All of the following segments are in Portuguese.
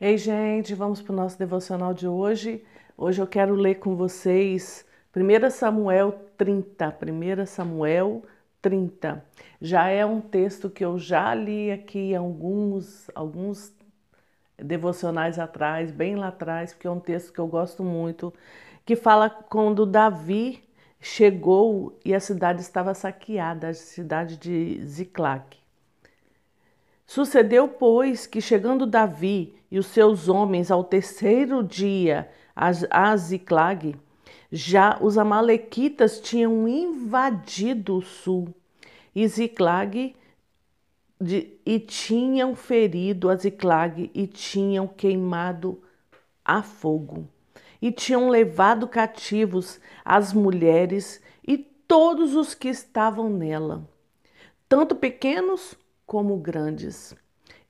Ei, gente, vamos para o nosso devocional de hoje. Hoje eu quero ler com vocês 1 Samuel 30. 1 Samuel 30. Já é um texto que eu já li aqui alguns, alguns devocionais atrás, bem lá atrás, porque é um texto que eu gosto muito, que fala quando Davi chegou e a cidade estava saqueada, a cidade de Ziclac. Sucedeu, pois, que chegando Davi e os seus homens ao terceiro dia a Ziclag, já os amalequitas tinham invadido o sul. E Ziclag e tinham ferido a Ziclag e tinham queimado a fogo. E tinham levado cativos as mulheres e todos os que estavam nela, tanto pequenos como grandes.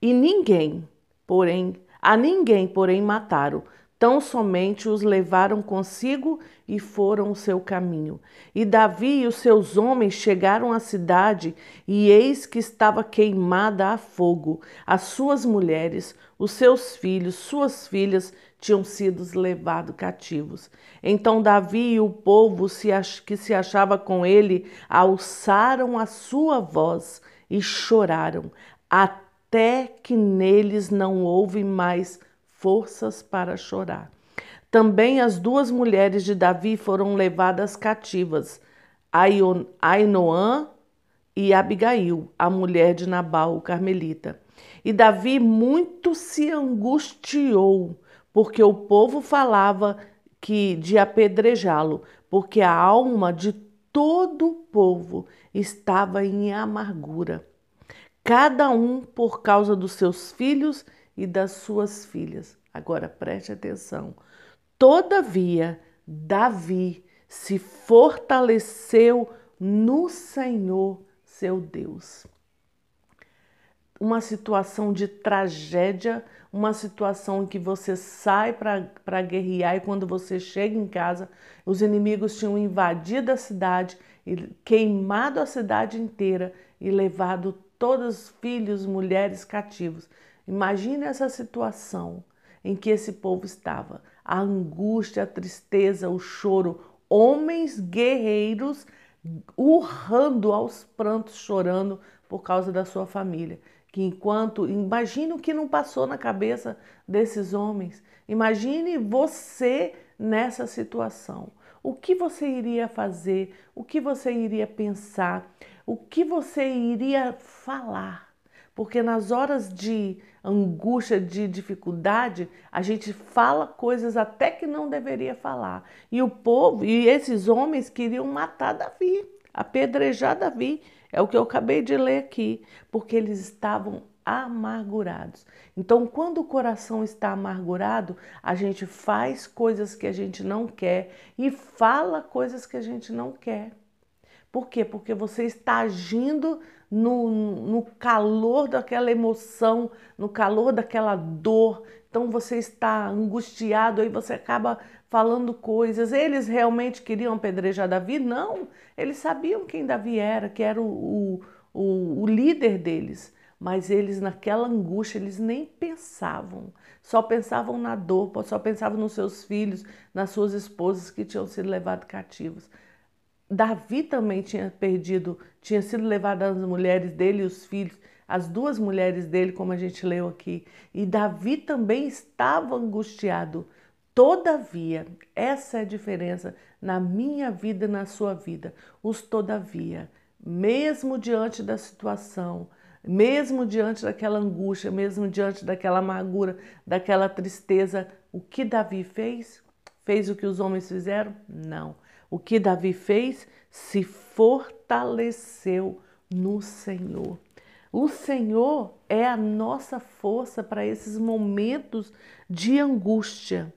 E ninguém, porém, a ninguém, porém, mataram, tão somente os levaram consigo e foram o seu caminho. E Davi e os seus homens chegaram à cidade, e eis que estava queimada a fogo. As suas mulheres, os seus filhos, suas filhas tinham sido levados cativos. Então Davi e o povo que se achava com ele alçaram a sua voz e choraram, até que neles não houve mais forças para chorar. Também as duas mulheres de Davi foram levadas cativas, Ainoã e Abigail, a mulher de Nabal, o carmelita. E Davi muito se angustiou, porque o povo falava que de apedrejá-lo, porque a alma de todo o povo estava em amargura, cada um por causa dos seus filhos e das suas filhas. Agora preste atenção. Todavia, Davi se fortaleceu no Senhor, seu Deus. Uma situação de tragédia, uma situação em que você sai para guerrear e quando você chega em casa, os inimigos tinham invadido a cidade queimado a cidade inteira e levado todos os filhos, mulheres cativos. Imagine essa situação em que esse povo estava, a angústia, a tristeza, o choro, homens guerreiros urrando aos prantos, chorando por causa da sua família que enquanto imagine o que não passou na cabeça desses homens. Imagine você nessa situação. O que você iria fazer? O que você iria pensar? O que você iria falar? Porque nas horas de angústia, de dificuldade, a gente fala coisas até que não deveria falar. E o povo, e esses homens queriam matar Davi, apedrejar Davi. É o que eu acabei de ler aqui, porque eles estavam amargurados. Então, quando o coração está amargurado, a gente faz coisas que a gente não quer e fala coisas que a gente não quer. Por quê? Porque você está agindo no, no calor daquela emoção, no calor daquela dor. Então você está angustiado, aí você acaba falando coisas. Eles realmente queriam apedrejar Davi? Não, eles sabiam quem Davi era, que era o, o, o líder deles. Mas eles, naquela angústia, eles nem pensavam, só pensavam na dor, só pensavam nos seus filhos, nas suas esposas que tinham sido levados cativos. Davi também tinha perdido, tinha sido levado as mulheres dele e os filhos, as duas mulheres dele, como a gente leu aqui. E Davi também estava angustiado. Todavia, essa é a diferença na minha vida e na sua vida. Os todavia, mesmo diante da situação, mesmo diante daquela angústia, mesmo diante daquela amargura, daquela tristeza, o que Davi fez? Fez o que os homens fizeram? Não. O que Davi fez? Se fortaleceu no Senhor. O Senhor é a nossa força para esses momentos de angústia.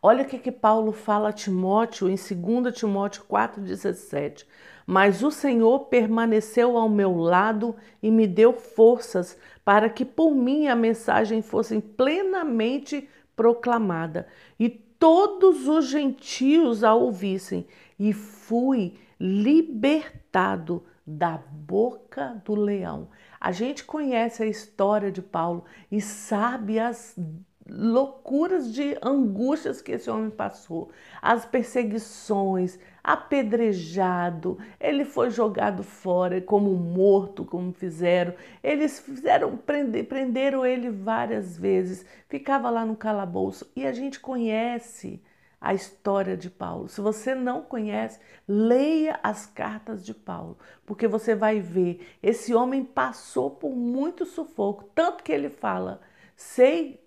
Olha o que, que Paulo fala a Timóteo em 2 Timóteo 4,17. Mas o Senhor permaneceu ao meu lado e me deu forças para que por mim a mensagem fosse plenamente proclamada e todos os gentios a ouvissem, e fui libertado da boca do leão. A gente conhece a história de Paulo e sabe as loucuras de angústias que esse homem passou, as perseguições, apedrejado, ele foi jogado fora como morto, como fizeram. Eles fizeram prenderam ele várias vezes, ficava lá no calabouço e a gente conhece a história de Paulo. Se você não conhece, leia as cartas de Paulo, porque você vai ver esse homem passou por muito sufoco, tanto que ele fala: sei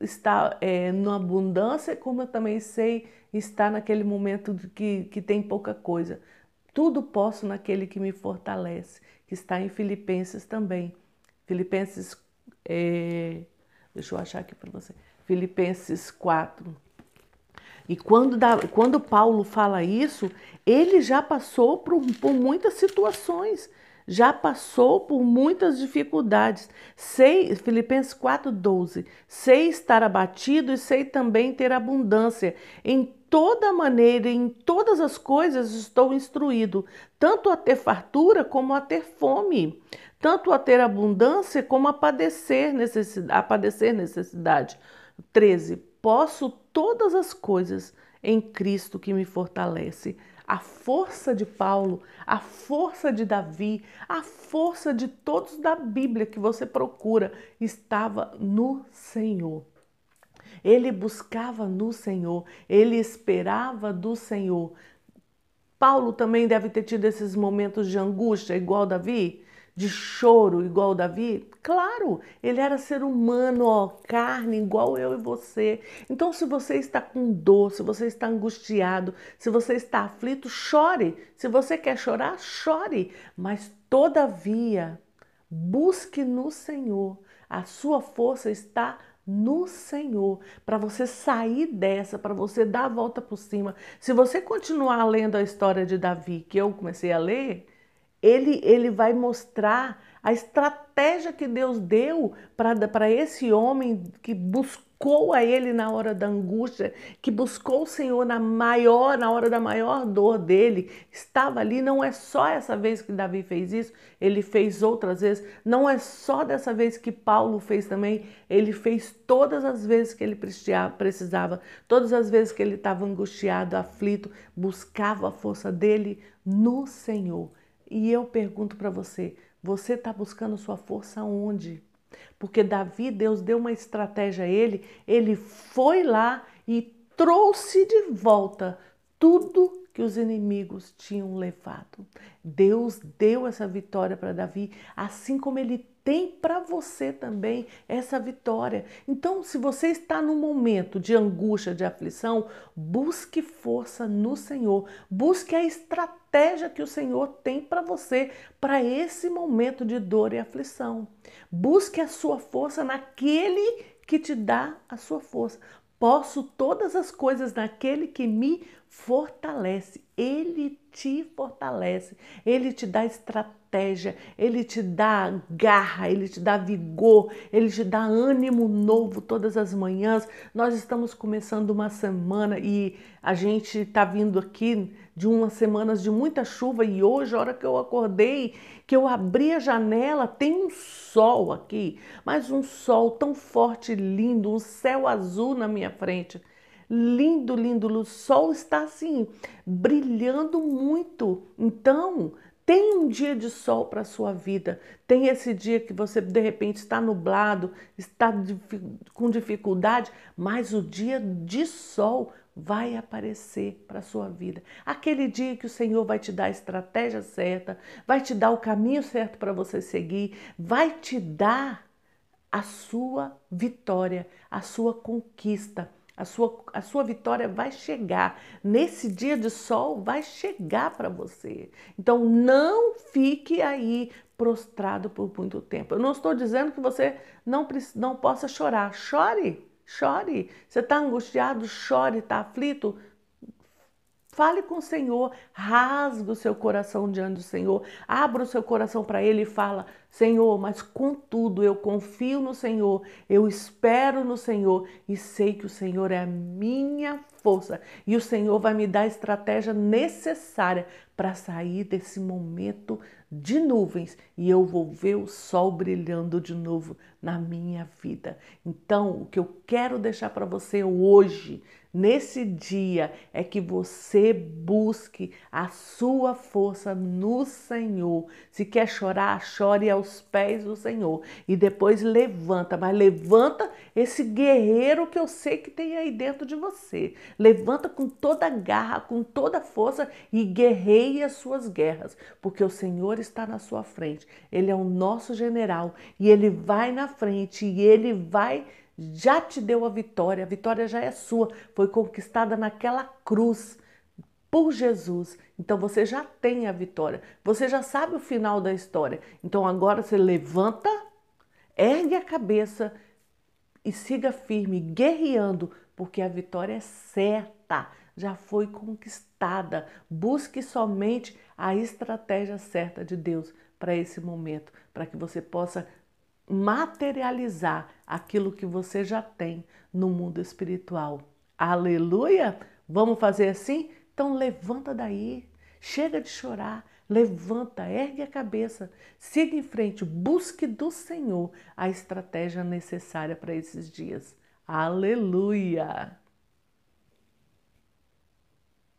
estar é, na abundância, como eu também sei estar naquele momento que, que tem pouca coisa. Tudo posso naquele que me fortalece, que está em Filipenses também. Filipenses, é, deixa eu achar aqui para você. Filipenses 4. E quando, quando Paulo fala isso, ele já passou por, por muitas situações já passou por muitas dificuldades. Sei, Filipenses 4:12. Sei estar abatido e sei também ter abundância. Em toda maneira, em todas as coisas estou instruído, tanto a ter fartura como a ter fome, tanto a ter abundância como a padecer necessidade. A padecer necessidade. 13. Posso todas as coisas em Cristo que me fortalece a força de Paulo, a força de Davi, a força de todos da Bíblia que você procura estava no Senhor. Ele buscava no Senhor, ele esperava do Senhor. Paulo também deve ter tido esses momentos de angústia, igual Davi de choro igual Davi? Claro, ele era ser humano, ó, carne igual eu e você. Então, se você está com dor, se você está angustiado, se você está aflito, chore. Se você quer chorar, chore. Mas, todavia, busque no Senhor. A sua força está no Senhor, para você sair dessa, para você dar a volta por cima. Se você continuar lendo a história de Davi, que eu comecei a ler, ele, ele vai mostrar a estratégia que Deus deu para esse homem que buscou a ele na hora da angústia, que buscou o Senhor na maior, na hora da maior dor dele, estava ali. Não é só essa vez que Davi fez isso, ele fez outras vezes. Não é só dessa vez que Paulo fez também, ele fez todas as vezes que ele precisava, todas as vezes que ele estava angustiado, aflito, buscava a força dele no Senhor. E eu pergunto para você: você está buscando sua força onde? Porque Davi, Deus deu uma estratégia a ele, ele foi lá e trouxe de volta tudo que os inimigos tinham levado. Deus deu essa vitória para Davi, assim como ele tem para você também essa vitória. Então, se você está no momento de angústia, de aflição, busque força no Senhor, busque a estratégia que o Senhor tem para você para esse momento de dor e aflição. Busque a sua força naquele que te dá a sua força. Posso todas as coisas naquele que me fortalece. Ele te fortalece, ele te dá estratégia, ele te dá garra, ele te dá vigor, ele te dá ânimo novo todas as manhãs. Nós estamos começando uma semana e a gente está vindo aqui de umas semanas de muita chuva e hoje, a hora que eu acordei, que eu abri a janela, tem um sol aqui, mas um sol tão forte e lindo, um céu azul na minha frente lindo, lindo, o sol está assim, brilhando muito. Então, tem um dia de sol para a sua vida. Tem esse dia que você de repente está nublado, está com dificuldade, mas o dia de sol vai aparecer para a sua vida. Aquele dia que o Senhor vai te dar a estratégia certa, vai te dar o caminho certo para você seguir, vai te dar a sua vitória, a sua conquista. A sua, a sua vitória vai chegar. Nesse dia de sol, vai chegar para você. Então, não fique aí prostrado por muito tempo. Eu não estou dizendo que você não, não possa chorar. Chore, chore. Você está angustiado, chore. Está aflito, Fale com o Senhor, rasgue o seu coração diante do Senhor, abra o seu coração para Ele e fala: Senhor, mas contudo eu confio no Senhor, eu espero no Senhor e sei que o Senhor é a minha força e o Senhor vai me dar a estratégia necessária para sair desse momento de nuvens e eu vou ver o sol brilhando de novo na minha vida. Então, o que eu quero deixar para você hoje, nesse dia, é que você busque a sua força no Senhor. Se quer chorar, chore aos pés do Senhor e depois levanta, mas levanta esse guerreiro que eu sei que tem aí dentro de você. Levanta com toda garra, com toda força e guerreie as suas guerras, porque o Senhor está na sua frente. Ele é o nosso general e ele vai na frente e ele vai já te deu a vitória, a vitória já é sua, foi conquistada naquela cruz por Jesus. Então você já tem a vitória, você já sabe o final da história. Então agora você levanta, ergue a cabeça e siga firme, guerreando, porque a vitória é certa, já foi conquistada. Busque somente a estratégia certa de Deus para esse momento, para que você possa materializar aquilo que você já tem no mundo espiritual. Aleluia! Vamos fazer assim? Então levanta daí, chega de chorar, levanta, ergue a cabeça, siga em frente, busque do Senhor a estratégia necessária para esses dias. Aleluia!